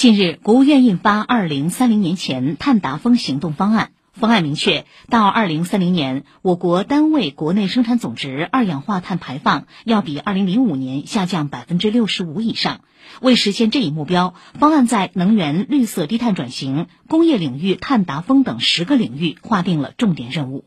近日国务院印发二零三零年前碳达峰行动方案。方案明确到二零三零年我国单位国内生产总值二氧化碳排放要比二零零五年下降百分之六十五以上。为实现这一目标方案在能源绿色低碳转型工业领域碳达峰等十个领域划定了重点任务。